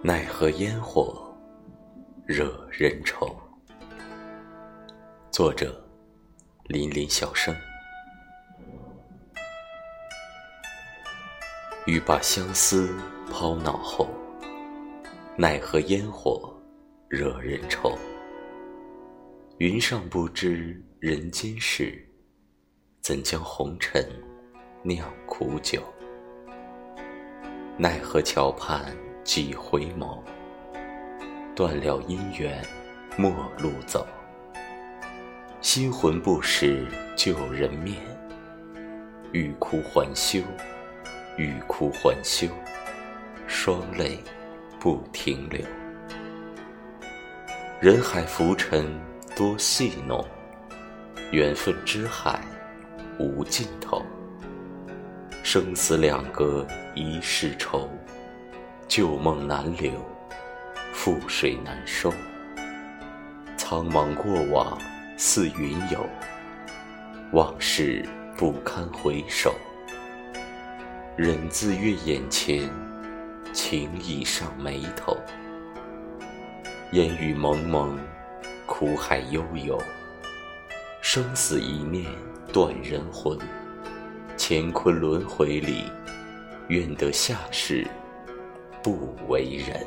奈何烟火惹人愁。作者：林林小生。欲把相思抛脑后，奈何烟火惹人愁。云上不知人间事，怎将红尘酿苦酒？奈何桥畔。几回眸，断了姻缘，陌路走。心魂不识旧人面，欲哭还休，欲哭还休，双泪不停流。人海浮沉多戏弄，缘分之海无尽头。生死两隔一世愁。旧梦难留，覆水难收。苍茫过往似云游，往事不堪回首。人自月眼前，情已上眉头。烟雨蒙蒙，苦海悠悠。生死一念断人魂，乾坤轮回里，愿得下世。不为人。